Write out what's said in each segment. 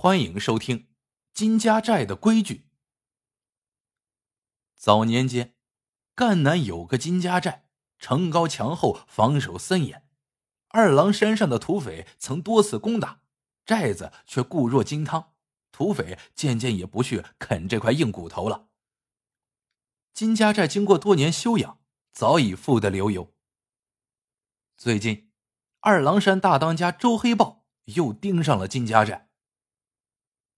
欢迎收听《金家寨的规矩》。早年间，赣南有个金家寨，城高墙厚，防守森严。二郎山上的土匪曾多次攻打，寨子却固若金汤，土匪渐渐也不去啃这块硬骨头了。金家寨经过多年修养，早已富得流油。最近，二郎山大当家周黑豹又盯上了金家寨。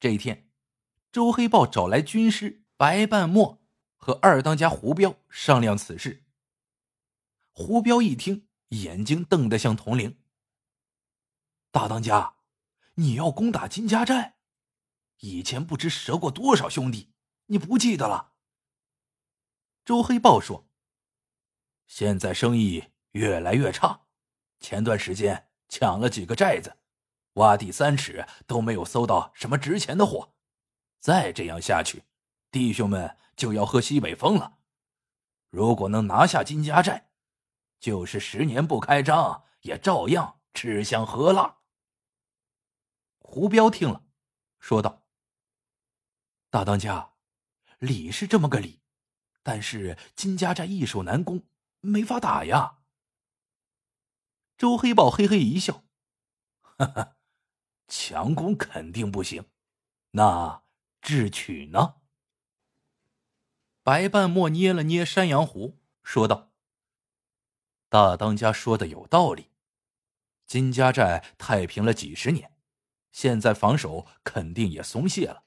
这一天，周黑豹找来军师白半墨和二当家胡彪商量此事。胡彪一听，眼睛瞪得像铜铃。大当家，你要攻打金家寨？以前不知折过多少兄弟，你不记得了？周黑豹说：“现在生意越来越差，前段时间抢了几个寨子。”挖地三尺都没有搜到什么值钱的货，再这样下去，弟兄们就要喝西北风了。如果能拿下金家寨，就是十年不开张，也照样吃香喝辣。胡彪听了，说道：“大当家，理是这么个理，但是金家寨易守难攻，没法打呀。”周黑豹嘿嘿一笑，哈哈。强攻肯定不行，那智取呢？白半墨捏了捏山羊胡，说道：“大当家说的有道理，金家寨太平了几十年，现在防守肯定也松懈了。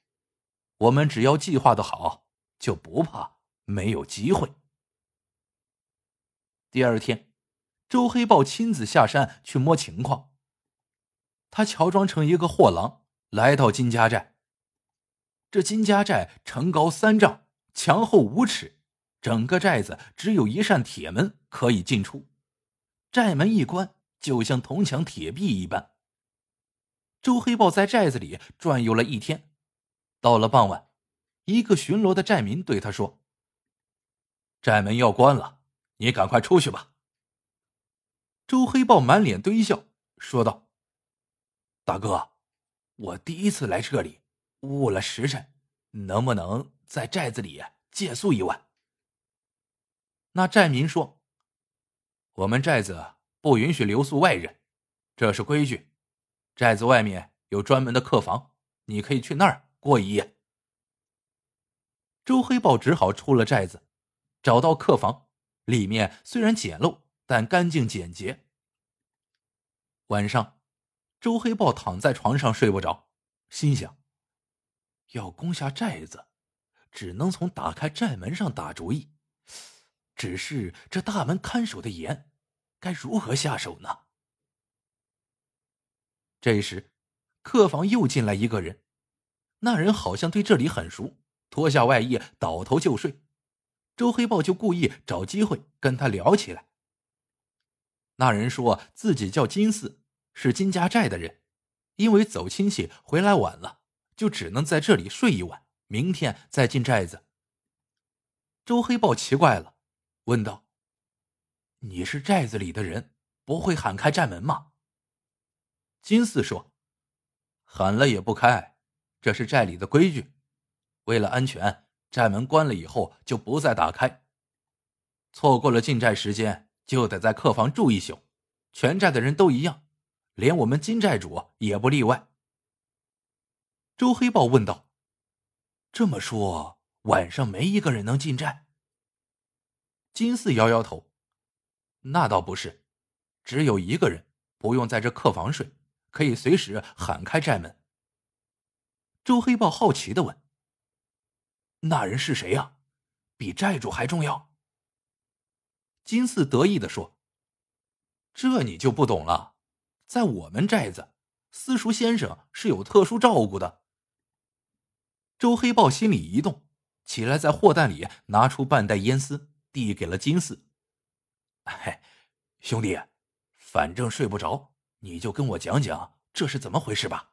我们只要计划的好，就不怕没有机会。”第二天，周黑豹亲自下山去摸情况。他乔装成一个货郎，来到金家寨。这金家寨城高三丈，墙厚五尺，整个寨子只有一扇铁门可以进出，寨门一关，就像铜墙铁壁一般。周黑豹在寨子里转悠了一天，到了傍晚，一个巡逻的寨民对他说：“寨门要关了，你赶快出去吧。”周黑豹满脸堆笑，说道。大哥，我第一次来这里，误了时辰，能不能在寨子里借宿一晚？那寨民说：“我们寨子不允许留宿外人，这是规矩。寨子外面有专门的客房，你可以去那儿过一夜。”周黑豹只好出了寨子，找到客房，里面虽然简陋，但干净简洁。晚上。周黑豹躺在床上睡不着，心想：要攻下寨子，只能从打开寨门上打主意。只是这大门看守的严，该如何下手呢？这时，客房又进来一个人，那人好像对这里很熟，脱下外衣倒头就睡。周黑豹就故意找机会跟他聊起来。那人说自己叫金四。是金家寨的人，因为走亲戚回来晚了，就只能在这里睡一晚，明天再进寨子。周黑豹奇怪了，问道：“你是寨子里的人，不会喊开寨门吗？”金四说：“喊了也不开，这是寨里的规矩。为了安全，寨门关了以后就不再打开。错过了进寨时间，就得在客房住一宿。全寨的人都一样。”连我们金寨主也不例外。周黑豹问道：“这么说，晚上没一个人能进寨？”金四摇摇头：“那倒不是，只有一个人不用在这客房睡，可以随时喊开寨门。”周黑豹好奇的问：“那人是谁呀？比寨主还重要？”金四得意的说：“这你就不懂了。”在我们寨子，私塾先生是有特殊照顾的。周黑豹心里一动，起来在货担里拿出半袋烟丝，递给了金四。嘿，兄弟，反正睡不着，你就跟我讲讲这是怎么回事吧。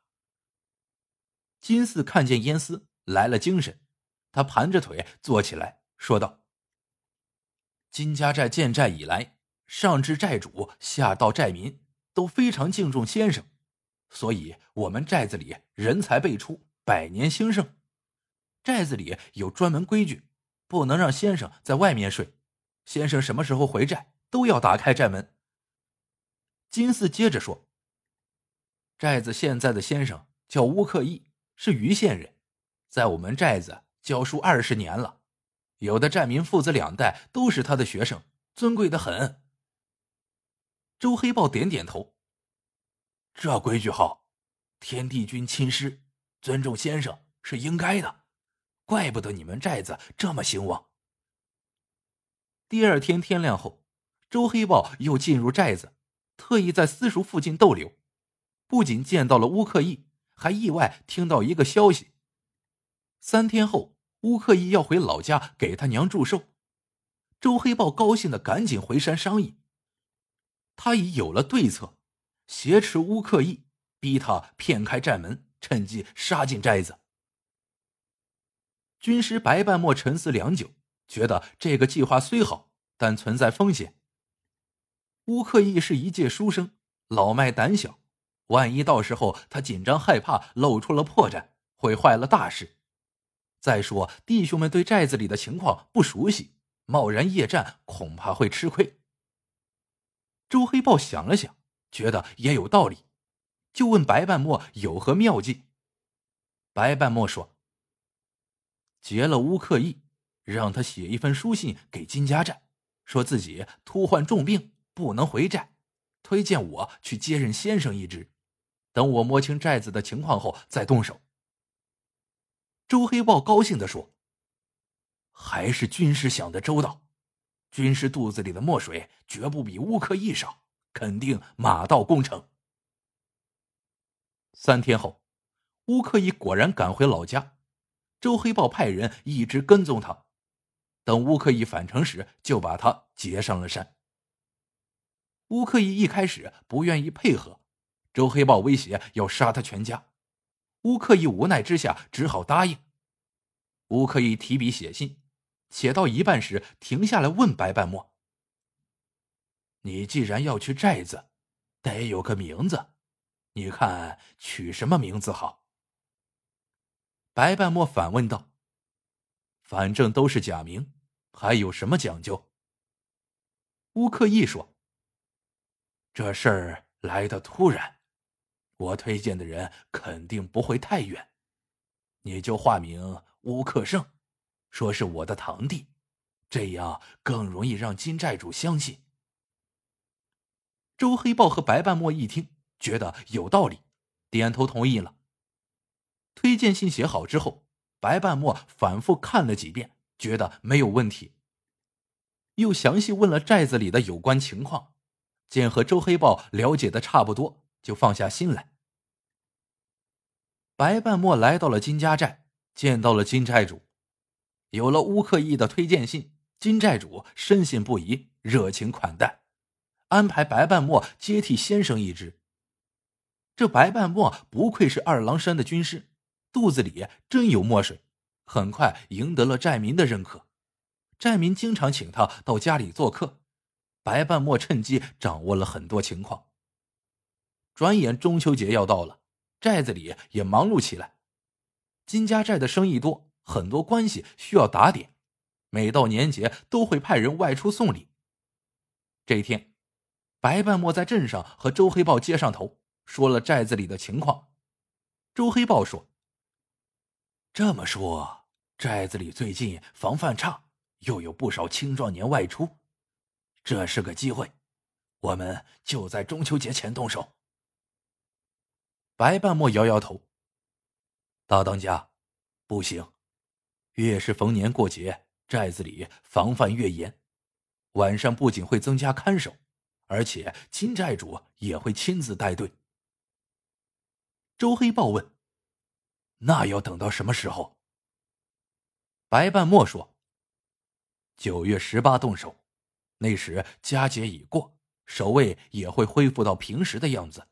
金四看见烟丝来了精神，他盘着腿坐起来，说道：“金家寨建寨以来，上至寨主，下到寨民。”都非常敬重先生，所以我们寨子里人才辈出，百年兴盛。寨子里有专门规矩，不能让先生在外面睡。先生什么时候回寨，都要打开寨门。金四接着说：“寨子现在的先生叫乌克义，是余县人，在我们寨子教书二十年了，有的寨民父子两代都是他的学生，尊贵的很。”周黑豹点点头：“这规矩好，天地君亲师，尊重先生是应该的。”怪不得你们寨子这么兴旺。第二天天亮后，周黑豹又进入寨子，特意在私塾附近逗留，不仅见到了乌克义，还意外听到一个消息：三天后，乌克义要回老家给他娘祝寿。周黑豹高兴的赶紧回山商议。他已有了对策，挟持乌克义，逼他骗开寨门，趁机杀进寨子。军师白半墨沉思良久，觉得这个计划虽好，但存在风险。乌克义是一介书生，老迈胆小，万一到时候他紧张害怕，露出了破绽，会坏了大事。再说弟兄们对寨子里的情况不熟悉，贸然夜战恐怕会吃亏。周黑豹想了想，觉得也有道理，就问白半墨有何妙计。白半墨说。劫了乌克义，让他写一份书信给金家寨，说自己突患重病，不能回寨，推荐我去接任先生一职。等我摸清寨子的情况后再动手。周黑豹高兴的说：“还是军师想的周到，军师肚子里的墨水绝不比乌克义少，肯定马到功成。”三天后，乌克义果然赶回老家。周黑豹派人一直跟踪他，等乌克义返程时，就把他劫上了山。乌克义一开始不愿意配合，周黑豹威胁要杀他全家，乌克义无奈之下只好答应。乌克义提笔写信，写到一半时停下来问白半墨：“你既然要去寨子，得有个名字，你看取什么名字好？”白半墨反问道：“反正都是假名，还有什么讲究？”乌克义说：“这事儿来的突然，我推荐的人肯定不会太远，你就化名乌克胜，说是我的堂弟，这样更容易让金寨主相信。”周黑豹和白半墨一听，觉得有道理，点头同意了。推荐信写好之后，白半墨反复看了几遍，觉得没有问题。又详细问了寨子里的有关情况，见和周黑豹了解的差不多，就放下心来。白半墨来到了金家寨，见到了金寨主。有了乌克义的推荐信，金寨主深信不疑，热情款待，安排白半墨接替先生一职。这白半墨不愧是二郎山的军师。肚子里真有墨水，很快赢得了寨民的认可。寨民经常请他到家里做客，白半墨趁机掌握了很多情况。转眼中秋节要到了，寨子里也忙碌起来。金家寨的生意多，很多关系需要打点，每到年节都会派人外出送礼。这一天，白半墨在镇上和周黑豹接上头，说了寨子里的情况。周黑豹说。这么说，寨子里最近防范差，又有不少青壮年外出，这是个机会，我们就在中秋节前动手。白半墨摇摇头：“大当家，不行，越是逢年过节，寨子里防范越严，晚上不仅会增加看守，而且金寨主也会亲自带队。”周黑豹问。那要等到什么时候？白半墨说：“九月十八动手，那时佳节已过，守卫也会恢复到平时的样子。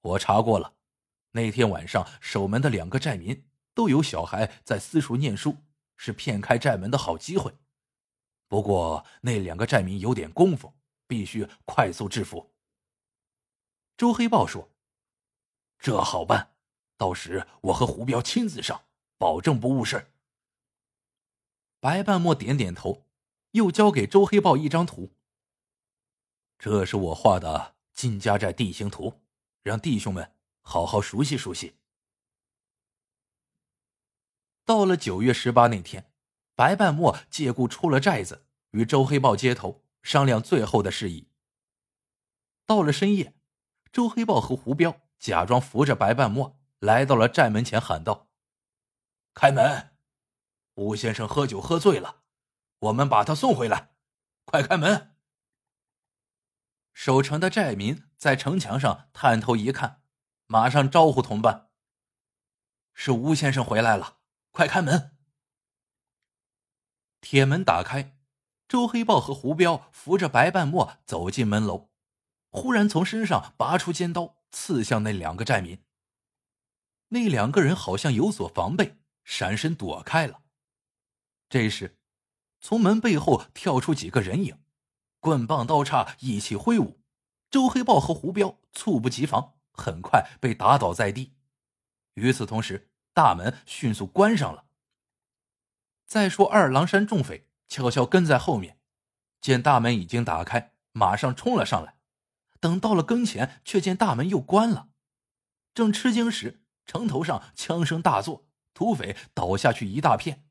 我查过了，那天晚上守门的两个寨民都有小孩在私塾念书，是骗开寨门的好机会。不过那两个寨民有点功夫，必须快速制服。”周黑豹说。这好办，到时我和胡彪亲自上，保证不误事。白半墨点点头，又交给周黑豹一张图。这是我画的金家寨地形图，让弟兄们好好熟悉熟悉。到了九月十八那天，白半墨借故出了寨子，与周黑豹接头商量最后的事宜。到了深夜，周黑豹和胡彪假装扶着白半墨来到了寨门前，喊道：“开门！吴先生喝酒喝醉了，我们把他送回来，快开门！”守城的寨民在城墙上探头一看，马上招呼同伴：“是吴先生回来了。”快开门！铁门打开，周黑豹和胡彪扶着白半墨走进门楼，忽然从身上拔出尖刀，刺向那两个寨民。那两个人好像有所防备，闪身躲开了。这时，从门背后跳出几个人影，棍棒刀叉一起挥舞，周黑豹和胡彪猝不及防，很快被打倒在地。与此同时，大门迅速关上了。再说，二郎山众匪悄悄跟在后面，见大门已经打开，马上冲了上来。等到了跟前，却见大门又关了。正吃惊时，城头上枪声大作，土匪倒下去一大片。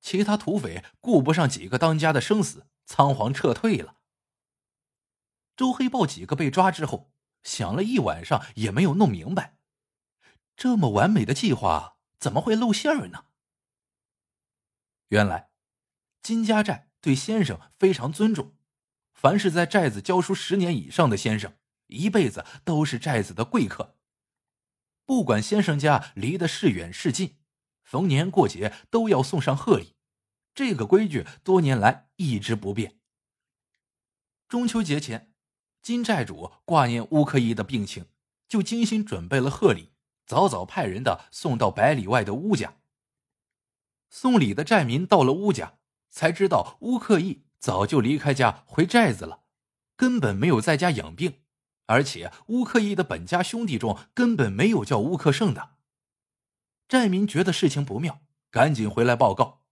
其他土匪顾不上几个当家的生死，仓皇撤退了。周黑豹几个被抓之后，想了一晚上也没有弄明白。这么完美的计划怎么会露馅儿呢？原来，金家寨对先生非常尊重，凡是在寨子教书十年以上的先生，一辈子都是寨子的贵客。不管先生家离得是远是近，逢年过节都要送上贺礼，这个规矩多年来一直不变。中秋节前，金寨主挂念乌克义的病情，就精心准备了贺礼。早早派人的送到百里外的乌家。送礼的寨民到了乌家，才知道乌克义早就离开家回寨子了，根本没有在家养病，而且乌克义的本家兄弟中根本没有叫乌克胜的。寨民觉得事情不妙，赶紧回来报告。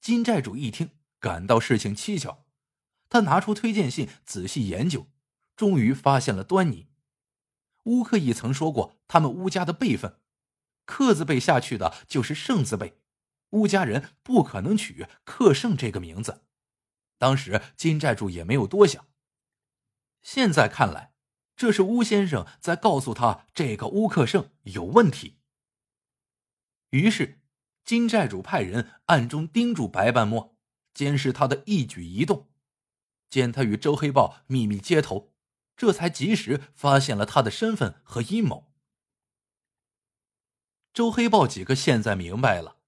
金寨主一听，感到事情蹊跷，他拿出推荐信仔细研究，终于发现了端倪。乌克义曾说过，他们乌家的辈分，克字辈下去的就是胜字辈，乌家人不可能取克胜这个名字。当时金寨主也没有多想，现在看来，这是乌先生在告诉他这个乌克胜有问题。于是，金寨主派人暗中盯住白半墨，监视他的一举一动，见他与周黑豹秘密接头。这才及时发现了他的身份和阴谋。周黑豹几个现在明白了，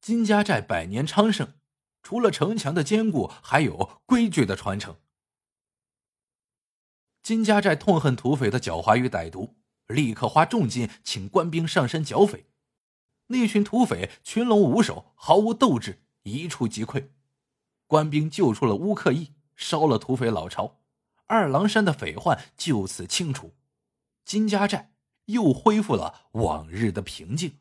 金家寨百年昌盛，除了城墙的坚固，还有规矩的传承。金家寨痛恨土匪的狡猾与歹毒，立刻花重金请官兵上山剿匪。那群土匪群龙无首，毫无斗志，一触即溃。官兵救出了乌克义，烧了土匪老巢。二郎山的匪患就此清除，金家寨又恢复了往日的平静。